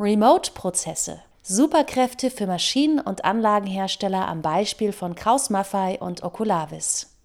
Remote-Prozesse. Superkräfte für Maschinen- und Anlagenhersteller am Beispiel von Kraus Maffei und Oculavis.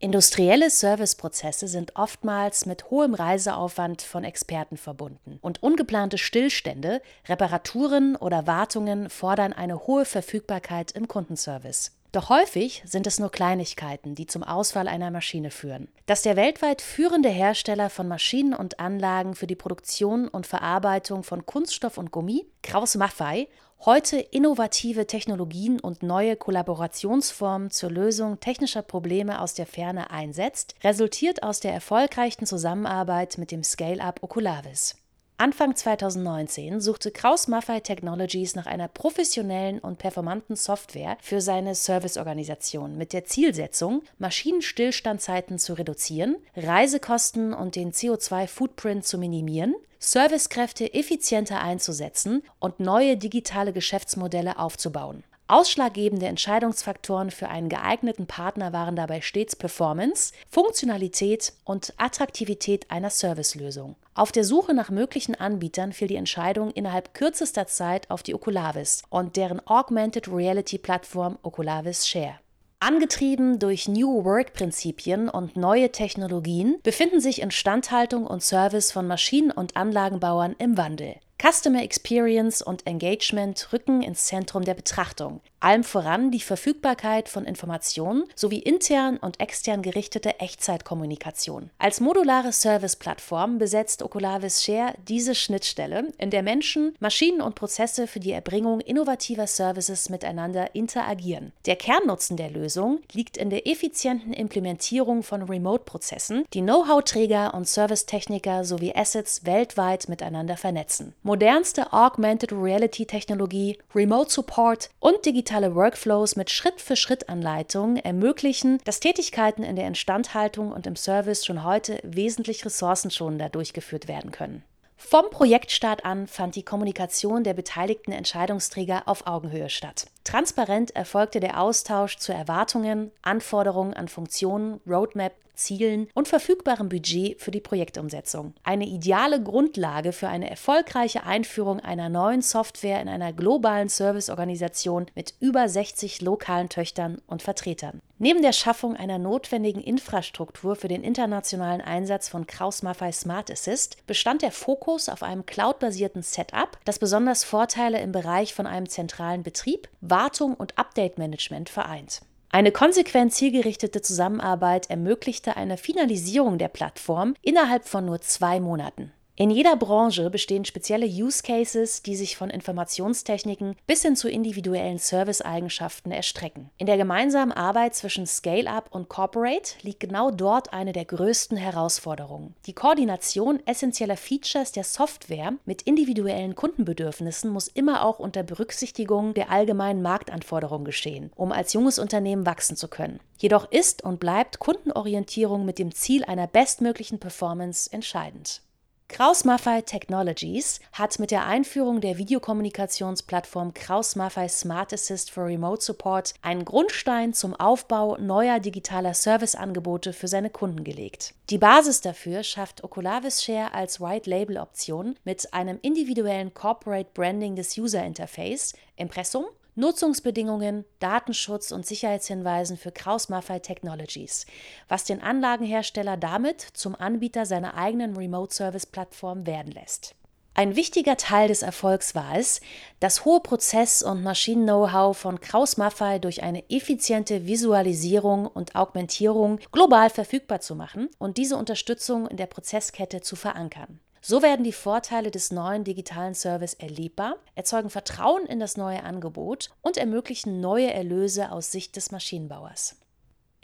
Industrielle Serviceprozesse sind oftmals mit hohem Reiseaufwand von Experten verbunden und ungeplante Stillstände, Reparaturen oder Wartungen fordern eine hohe Verfügbarkeit im Kundenservice. Doch häufig sind es nur Kleinigkeiten, die zum Ausfall einer Maschine führen. Dass der weltweit führende Hersteller von Maschinen und Anlagen für die Produktion und Verarbeitung von Kunststoff und Gummi, Kraus Maffei, heute innovative Technologien und neue Kollaborationsformen zur Lösung technischer Probleme aus der Ferne einsetzt, resultiert aus der erfolgreichen Zusammenarbeit mit dem Scale-up Oculavis. Anfang 2019 suchte Kraus Maffei Technologies nach einer professionellen und performanten Software für seine Serviceorganisation mit der Zielsetzung, Maschinenstillstandzeiten zu reduzieren, Reisekosten und den CO2-Footprint zu minimieren, Servicekräfte effizienter einzusetzen und neue digitale Geschäftsmodelle aufzubauen. Ausschlaggebende Entscheidungsfaktoren für einen geeigneten Partner waren dabei stets Performance, Funktionalität und Attraktivität einer Servicelösung. Auf der Suche nach möglichen Anbietern fiel die Entscheidung innerhalb kürzester Zeit auf die Oculavis und deren Augmented Reality Plattform Oculavis Share. Angetrieben durch New Work-Prinzipien und neue Technologien befinden sich Instandhaltung und Service von Maschinen- und Anlagenbauern im Wandel. Customer Experience und Engagement rücken ins Zentrum der Betrachtung. Allem voran die Verfügbarkeit von Informationen sowie intern und extern gerichtete Echtzeitkommunikation. Als modulare Service-Plattform besetzt Oculavis Share diese Schnittstelle, in der Menschen, Maschinen und Prozesse für die Erbringung innovativer Services miteinander interagieren. Der Kernnutzen der Lösung liegt in der effizienten Implementierung von Remote-Prozessen, die Know-how-Träger und Servicetechniker sowie Assets weltweit miteinander vernetzen modernste Augmented Reality Technologie, Remote Support und digitale Workflows mit Schritt-für-Schritt-Anleitungen ermöglichen, dass Tätigkeiten in der Instandhaltung und im Service schon heute wesentlich ressourcenschonender durchgeführt werden können. Vom Projektstart an fand die Kommunikation der beteiligten Entscheidungsträger auf Augenhöhe statt. Transparent erfolgte der Austausch zu Erwartungen, Anforderungen an Funktionen, Roadmap Zielen und verfügbarem Budget für die Projektumsetzung. Eine ideale Grundlage für eine erfolgreiche Einführung einer neuen Software in einer globalen Serviceorganisation mit über 60 lokalen Töchtern und Vertretern. Neben der Schaffung einer notwendigen Infrastruktur für den internationalen Einsatz von Kraus Maffei Smart Assist bestand der Fokus auf einem cloudbasierten Setup, das besonders Vorteile im Bereich von einem zentralen Betrieb, Wartung und Update-Management vereint. Eine konsequent zielgerichtete Zusammenarbeit ermöglichte eine Finalisierung der Plattform innerhalb von nur zwei Monaten. In jeder Branche bestehen spezielle Use Cases, die sich von Informationstechniken bis hin zu individuellen Serviceeigenschaften erstrecken. In der gemeinsamen Arbeit zwischen Scale-up und Corporate liegt genau dort eine der größten Herausforderungen. Die Koordination essentieller Features der Software mit individuellen Kundenbedürfnissen muss immer auch unter Berücksichtigung der allgemeinen Marktanforderungen geschehen, um als junges Unternehmen wachsen zu können. Jedoch ist und bleibt Kundenorientierung mit dem Ziel einer bestmöglichen Performance entscheidend. Kraus Maffei Technologies hat mit der Einführung der Videokommunikationsplattform Kraus Maffei Smart Assist for Remote Support einen Grundstein zum Aufbau neuer digitaler Serviceangebote für seine Kunden gelegt. Die Basis dafür schafft Oculavis Share als White Label Option mit einem individuellen Corporate Branding des User Interface, Impressum Nutzungsbedingungen, Datenschutz und Sicherheitshinweisen für Kraus Maffei Technologies, was den Anlagenhersteller damit zum Anbieter seiner eigenen Remote-Service-Plattform werden lässt. Ein wichtiger Teil des Erfolgs war es, das hohe Prozess- und Maschinen-Know-how von Kraus Maffei durch eine effiziente Visualisierung und Augmentierung global verfügbar zu machen und diese Unterstützung in der Prozesskette zu verankern. So werden die Vorteile des neuen digitalen Service erlebbar, erzeugen Vertrauen in das neue Angebot und ermöglichen neue Erlöse aus Sicht des Maschinenbauers.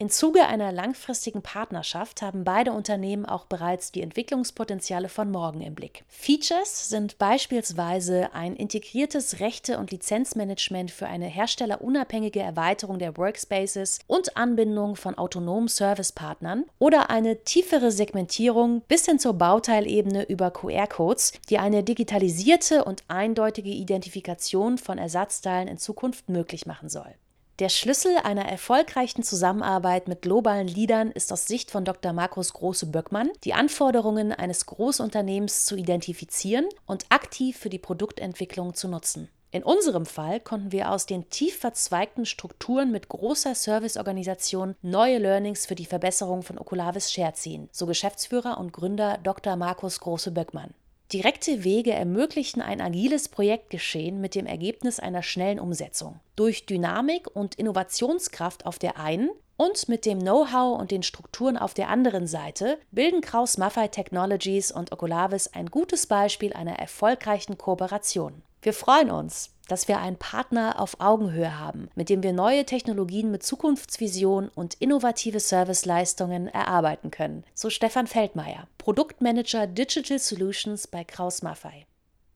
Im Zuge einer langfristigen Partnerschaft haben beide Unternehmen auch bereits die Entwicklungspotenziale von morgen im Blick. Features sind beispielsweise ein integriertes Rechte- und Lizenzmanagement für eine herstellerunabhängige Erweiterung der Workspaces und Anbindung von autonomen Servicepartnern oder eine tiefere Segmentierung bis hin zur Bauteilebene über QR-Codes, die eine digitalisierte und eindeutige Identifikation von Ersatzteilen in Zukunft möglich machen soll. Der Schlüssel einer erfolgreichen Zusammenarbeit mit globalen Leadern ist aus Sicht von Dr. Markus Große-Böckmann, die Anforderungen eines Großunternehmens zu identifizieren und aktiv für die Produktentwicklung zu nutzen. In unserem Fall konnten wir aus den tief verzweigten Strukturen mit großer Serviceorganisation neue Learnings für die Verbesserung von Okulavis Share ziehen, so Geschäftsführer und Gründer Dr. Markus Große-Böckmann. Direkte Wege ermöglichen ein agiles Projektgeschehen mit dem Ergebnis einer schnellen Umsetzung. Durch Dynamik und Innovationskraft auf der einen und mit dem Know-how und den Strukturen auf der anderen Seite bilden Kraus Maffei Technologies und Oculavis ein gutes Beispiel einer erfolgreichen Kooperation. Wir freuen uns, dass wir einen Partner auf Augenhöhe haben, mit dem wir neue Technologien mit Zukunftsvision und innovative Serviceleistungen erarbeiten können, so Stefan Feldmeier, Produktmanager Digital Solutions bei Kraus Maffei.